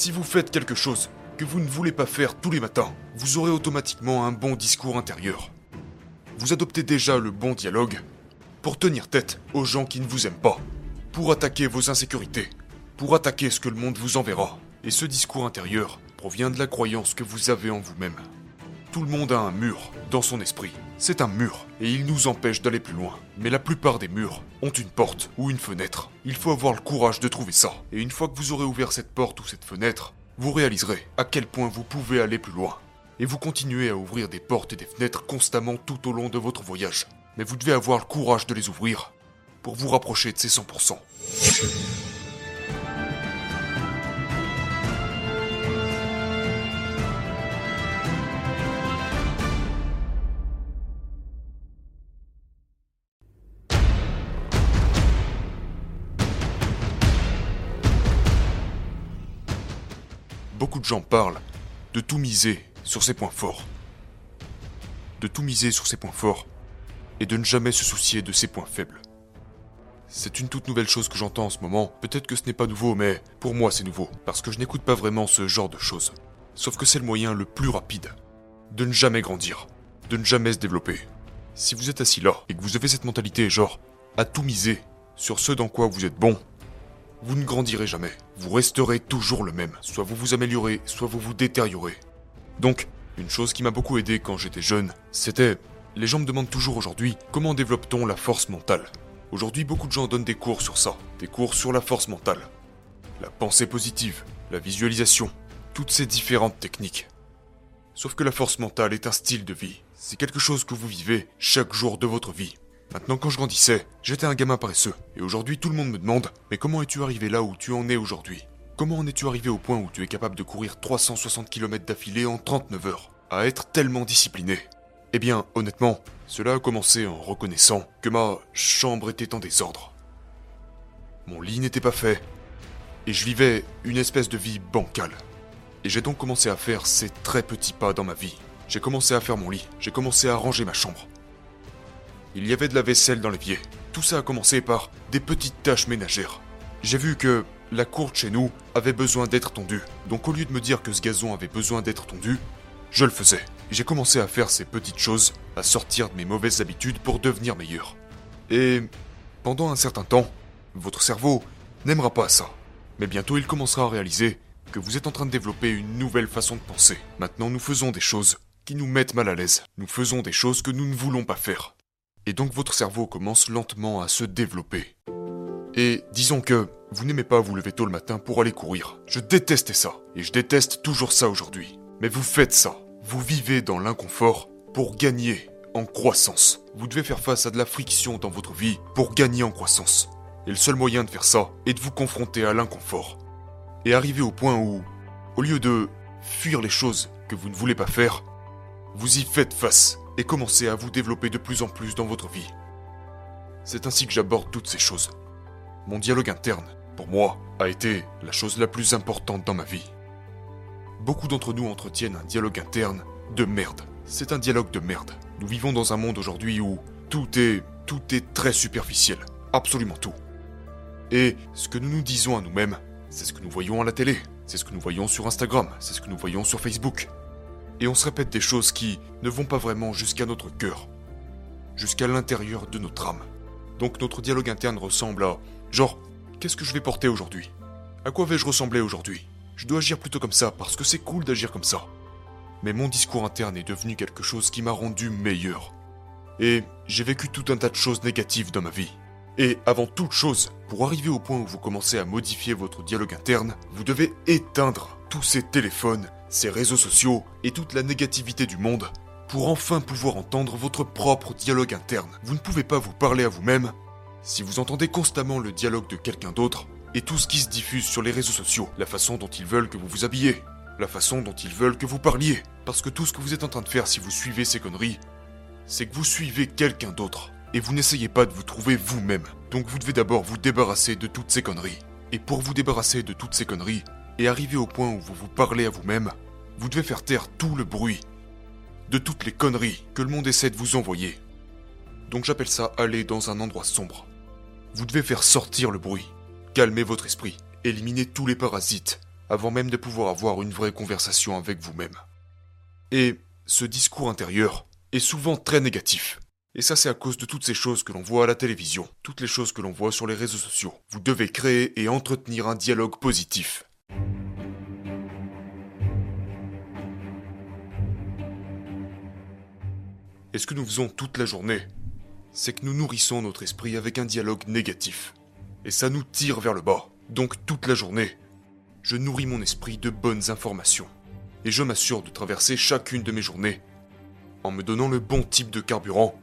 Si vous faites quelque chose que vous ne voulez pas faire tous les matins, vous aurez automatiquement un bon discours intérieur. Vous adoptez déjà le bon dialogue pour tenir tête aux gens qui ne vous aiment pas, pour attaquer vos insécurités, pour attaquer ce que le monde vous enverra. Et ce discours intérieur provient de la croyance que vous avez en vous-même. Tout le monde a un mur dans son esprit. C'est un mur, et il nous empêche d'aller plus loin. Mais la plupart des murs ont une porte ou une fenêtre. Il faut avoir le courage de trouver ça. Et une fois que vous aurez ouvert cette porte ou cette fenêtre, vous réaliserez à quel point vous pouvez aller plus loin. Et vous continuez à ouvrir des portes et des fenêtres constamment tout au long de votre voyage. Mais vous devez avoir le courage de les ouvrir pour vous rapprocher de ces 100%. Beaucoup de gens parlent de tout miser sur ses points forts. De tout miser sur ses points forts et de ne jamais se soucier de ses points faibles. C'est une toute nouvelle chose que j'entends en ce moment. Peut-être que ce n'est pas nouveau, mais pour moi c'est nouveau, parce que je n'écoute pas vraiment ce genre de choses. Sauf que c'est le moyen le plus rapide de ne jamais grandir, de ne jamais se développer. Si vous êtes assis là et que vous avez cette mentalité genre à tout miser sur ce dans quoi vous êtes bon, vous ne grandirez jamais. Vous resterez toujours le même. Soit vous vous améliorez, soit vous vous détériorez. Donc, une chose qui m'a beaucoup aidé quand j'étais jeune, c'était... Les gens me demandent toujours aujourd'hui comment développe-t-on la force mentale? Aujourd'hui, beaucoup de gens donnent des cours sur ça, des cours sur la force mentale. La pensée positive, la visualisation, toutes ces différentes techniques. Sauf que la force mentale est un style de vie. C'est quelque chose que vous vivez chaque jour de votre vie. Maintenant, quand je grandissais, j'étais un gamin paresseux. Et aujourd'hui, tout le monde me demande Mais comment es-tu arrivé là où tu en es aujourd'hui? Comment en es-tu arrivé au point où tu es capable de courir 360 km d'affilée en 39 heures À être tellement discipliné? Eh bien, honnêtement, cela a commencé en reconnaissant que ma chambre était en désordre. Mon lit n'était pas fait. Et je vivais une espèce de vie bancale. Et j'ai donc commencé à faire ces très petits pas dans ma vie. J'ai commencé à faire mon lit, j'ai commencé à ranger ma chambre. Il y avait de la vaisselle dans l'évier. Tout ça a commencé par des petites tâches ménagères. J'ai vu que la cour de chez nous avait besoin d'être tondue. Donc au lieu de me dire que ce gazon avait besoin d'être tondu, je le faisais. J'ai commencé à faire ces petites choses, à sortir de mes mauvaises habitudes pour devenir meilleur. Et pendant un certain temps, votre cerveau n'aimera pas ça. Mais bientôt il commencera à réaliser que vous êtes en train de développer une nouvelle façon de penser. Maintenant nous faisons des choses qui nous mettent mal à l'aise. Nous faisons des choses que nous ne voulons pas faire. Et donc votre cerveau commence lentement à se développer. Et disons que vous n'aimez pas vous lever tôt le matin pour aller courir. Je détestais ça. Et je déteste toujours ça aujourd'hui. Mais vous faites ça. Vous vivez dans l'inconfort pour gagner en croissance. Vous devez faire face à de la friction dans votre vie pour gagner en croissance. Et le seul moyen de faire ça est de vous confronter à l'inconfort. Et arriver au point où, au lieu de fuir les choses que vous ne voulez pas faire, vous y faites face et commencez à vous développer de plus en plus dans votre vie. C'est ainsi que j'aborde toutes ces choses. Mon dialogue interne, pour moi, a été la chose la plus importante dans ma vie. Beaucoup d'entre nous entretiennent un dialogue interne de merde. C'est un dialogue de merde. Nous vivons dans un monde aujourd'hui où tout est tout est très superficiel, absolument tout. Et ce que nous nous disons à nous-mêmes, c'est ce que nous voyons à la télé, c'est ce que nous voyons sur Instagram, c'est ce que nous voyons sur Facebook. Et on se répète des choses qui ne vont pas vraiment jusqu'à notre cœur, jusqu'à l'intérieur de notre âme. Donc notre dialogue interne ressemble à genre qu'est-ce que je vais porter aujourd'hui? À quoi vais-je ressembler aujourd'hui? Je dois agir plutôt comme ça parce que c'est cool d'agir comme ça. Mais mon discours interne est devenu quelque chose qui m'a rendu meilleur. Et j'ai vécu tout un tas de choses négatives dans ma vie. Et avant toute chose, pour arriver au point où vous commencez à modifier votre dialogue interne, vous devez éteindre tous ces téléphones, ces réseaux sociaux et toute la négativité du monde pour enfin pouvoir entendre votre propre dialogue interne. Vous ne pouvez pas vous parler à vous-même si vous entendez constamment le dialogue de quelqu'un d'autre et tout ce qui se diffuse sur les réseaux sociaux, la façon dont ils veulent que vous vous habillez, la façon dont ils veulent que vous parliez. Parce que tout ce que vous êtes en train de faire si vous suivez ces conneries, c'est que vous suivez quelqu'un d'autre. Et vous n'essayez pas de vous trouver vous-même. Donc vous devez d'abord vous débarrasser de toutes ces conneries. Et pour vous débarrasser de toutes ces conneries, et arriver au point où vous vous parlez à vous-même, vous devez faire taire tout le bruit de toutes les conneries que le monde essaie de vous envoyer. Donc j'appelle ça aller dans un endroit sombre. Vous devez faire sortir le bruit, calmer votre esprit, éliminer tous les parasites, avant même de pouvoir avoir une vraie conversation avec vous-même. Et ce discours intérieur est souvent très négatif. Et ça, c'est à cause de toutes ces choses que l'on voit à la télévision, toutes les choses que l'on voit sur les réseaux sociaux. Vous devez créer et entretenir un dialogue positif. Et ce que nous faisons toute la journée, c'est que nous nourrissons notre esprit avec un dialogue négatif. Et ça nous tire vers le bas. Donc toute la journée, je nourris mon esprit de bonnes informations. Et je m'assure de traverser chacune de mes journées en me donnant le bon type de carburant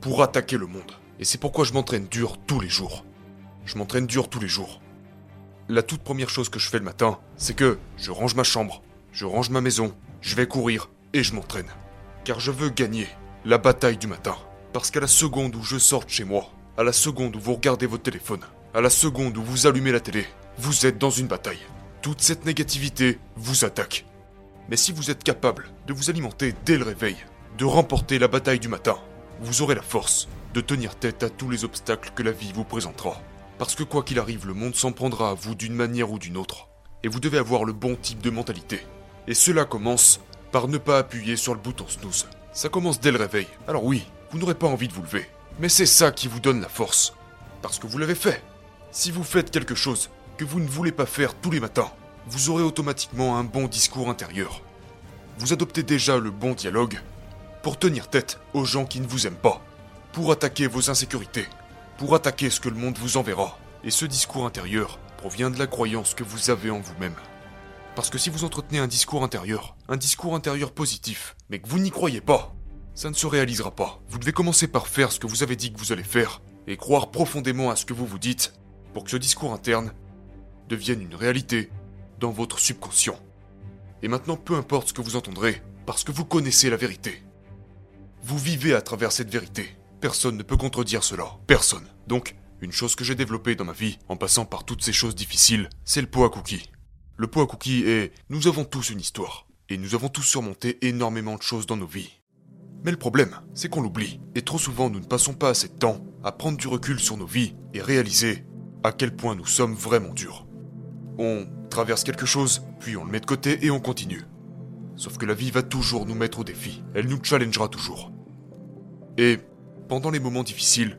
pour attaquer le monde. Et c'est pourquoi je m'entraîne dur tous les jours. Je m'entraîne dur tous les jours. La toute première chose que je fais le matin, c'est que je range ma chambre, je range ma maison, je vais courir et je m'entraîne. Car je veux gagner la bataille du matin. Parce qu'à la seconde où je sors de chez moi, à la seconde où vous regardez votre téléphone, à la seconde où vous allumez la télé, vous êtes dans une bataille. Toute cette négativité vous attaque. Mais si vous êtes capable de vous alimenter dès le réveil, de remporter la bataille du matin, vous aurez la force de tenir tête à tous les obstacles que la vie vous présentera. Parce que quoi qu'il arrive, le monde s'en prendra à vous d'une manière ou d'une autre. Et vous devez avoir le bon type de mentalité. Et cela commence par ne pas appuyer sur le bouton snooze. Ça commence dès le réveil. Alors oui, vous n'aurez pas envie de vous lever. Mais c'est ça qui vous donne la force. Parce que vous l'avez fait. Si vous faites quelque chose que vous ne voulez pas faire tous les matins, vous aurez automatiquement un bon discours intérieur. Vous adoptez déjà le bon dialogue pour tenir tête aux gens qui ne vous aiment pas, pour attaquer vos insécurités, pour attaquer ce que le monde vous enverra. Et ce discours intérieur provient de la croyance que vous avez en vous-même. Parce que si vous entretenez un discours intérieur, un discours intérieur positif, mais que vous n'y croyez pas, ça ne se réalisera pas. Vous devez commencer par faire ce que vous avez dit que vous allez faire, et croire profondément à ce que vous vous dites, pour que ce discours interne devienne une réalité dans votre subconscient. Et maintenant, peu importe ce que vous entendrez, parce que vous connaissez la vérité. Vous vivez à travers cette vérité. Personne ne peut contredire cela. Personne. Donc, une chose que j'ai développée dans ma vie, en passant par toutes ces choses difficiles, c'est le pot à cookies. Le pot à cookies est... Nous avons tous une histoire. Et nous avons tous surmonté énormément de choses dans nos vies. Mais le problème, c'est qu'on l'oublie. Et trop souvent, nous ne passons pas assez de temps à prendre du recul sur nos vies et réaliser à quel point nous sommes vraiment durs. On traverse quelque chose, puis on le met de côté et on continue. Sauf que la vie va toujours nous mettre au défi. Elle nous challengera toujours. Et pendant les moments difficiles,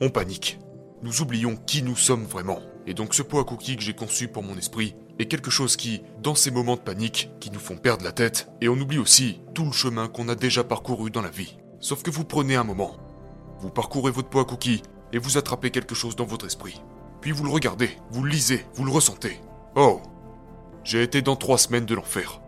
on panique. Nous oublions qui nous sommes vraiment. Et donc ce pot à cookies que j'ai conçu pour mon esprit est quelque chose qui, dans ces moments de panique, qui nous font perdre la tête, et on oublie aussi tout le chemin qu'on a déjà parcouru dans la vie. Sauf que vous prenez un moment, vous parcourez votre pot à cookies et vous attrapez quelque chose dans votre esprit. Puis vous le regardez, vous le lisez, vous le ressentez. Oh J'ai été dans trois semaines de l'enfer.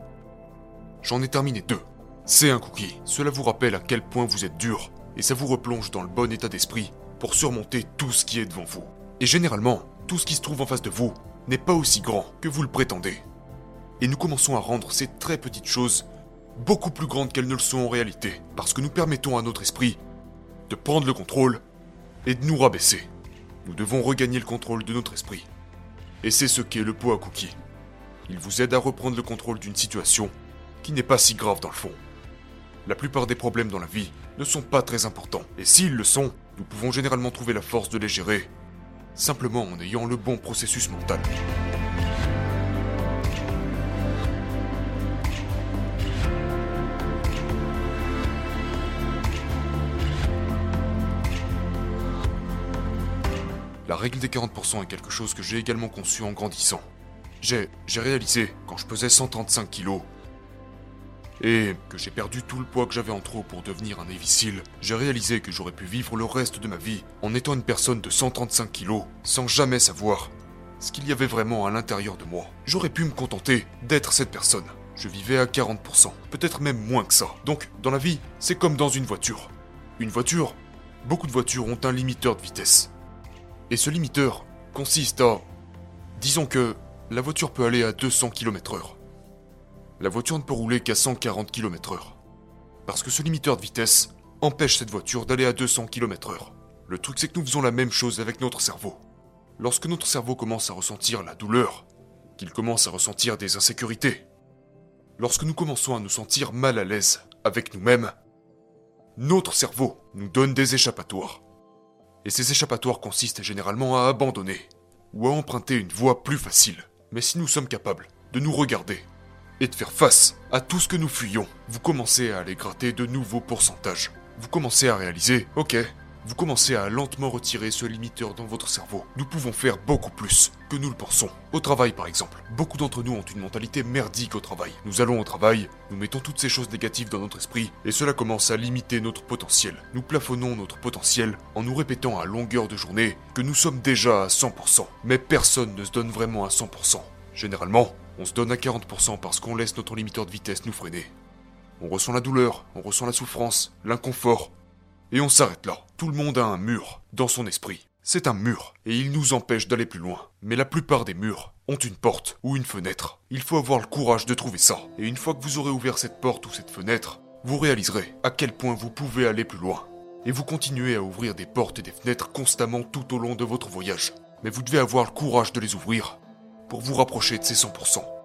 J'en ai terminé deux. C'est un cookie. Cela vous rappelle à quel point vous êtes dur, et ça vous replonge dans le bon état d'esprit pour surmonter tout ce qui est devant vous. Et généralement, tout ce qui se trouve en face de vous n'est pas aussi grand que vous le prétendez. Et nous commençons à rendre ces très petites choses beaucoup plus grandes qu'elles ne le sont en réalité, parce que nous permettons à notre esprit de prendre le contrôle et de nous rabaisser. Nous devons regagner le contrôle de notre esprit. Et c'est ce qu'est le pot à cookies. Il vous aide à reprendre le contrôle d'une situation qui n'est pas si grave dans le fond. La plupart des problèmes dans la vie ne sont pas très importants, et s'ils le sont, nous pouvons généralement trouver la force de les gérer, simplement en ayant le bon processus mental. La règle des 40% est quelque chose que j'ai également conçu en grandissant. J'ai, réalisé, quand je pesais 135 kilos, et que j'ai perdu tout le poids que j'avais en trop pour devenir un Navy j'ai réalisé que j'aurais pu vivre le reste de ma vie en étant une personne de 135 kilos, sans jamais savoir ce qu'il y avait vraiment à l'intérieur de moi. J'aurais pu me contenter d'être cette personne. Je vivais à 40%, peut-être même moins que ça. Donc, dans la vie, c'est comme dans une voiture. Une voiture, beaucoup de voitures ont un limiteur de vitesse. Et ce limiteur consiste à... Disons que la voiture peut aller à 200 km/h la voiture ne peut rouler qu'à 140 km/h. Parce que ce limiteur de vitesse empêche cette voiture d'aller à 200 km/h. Le truc c'est que nous faisons la même chose avec notre cerveau. Lorsque notre cerveau commence à ressentir la douleur, qu'il commence à ressentir des insécurités, lorsque nous commençons à nous sentir mal à l'aise avec nous-mêmes, notre cerveau nous donne des échappatoires. Et ces échappatoires consistent généralement à abandonner ou à emprunter une voie plus facile. Mais si nous sommes capables de nous regarder et de faire face à tout ce que nous fuyons. Vous commencez à aller gratter de nouveaux pourcentages. Vous commencez à réaliser, ok, vous commencez à lentement retirer ce limiteur dans votre cerveau. Nous pouvons faire beaucoup plus que nous le pensons. Au travail par exemple, beaucoup d'entre nous ont une mentalité merdique au travail. Nous allons au travail, nous mettons toutes ces choses négatives dans notre esprit, et cela commence à limiter notre potentiel. Nous plafonnons notre potentiel en nous répétant à longueur de journée que nous sommes déjà à 100%. Mais personne ne se donne vraiment à 100%. Généralement, on se donne à 40% parce qu'on laisse notre limiteur de vitesse nous freiner. On ressent la douleur, on ressent la souffrance, l'inconfort, et on s'arrête là. Tout le monde a un mur dans son esprit. C'est un mur, et il nous empêche d'aller plus loin. Mais la plupart des murs ont une porte ou une fenêtre. Il faut avoir le courage de trouver ça. Et une fois que vous aurez ouvert cette porte ou cette fenêtre, vous réaliserez à quel point vous pouvez aller plus loin. Et vous continuez à ouvrir des portes et des fenêtres constamment tout au long de votre voyage. Mais vous devez avoir le courage de les ouvrir pour vous rapprocher de ces 100%.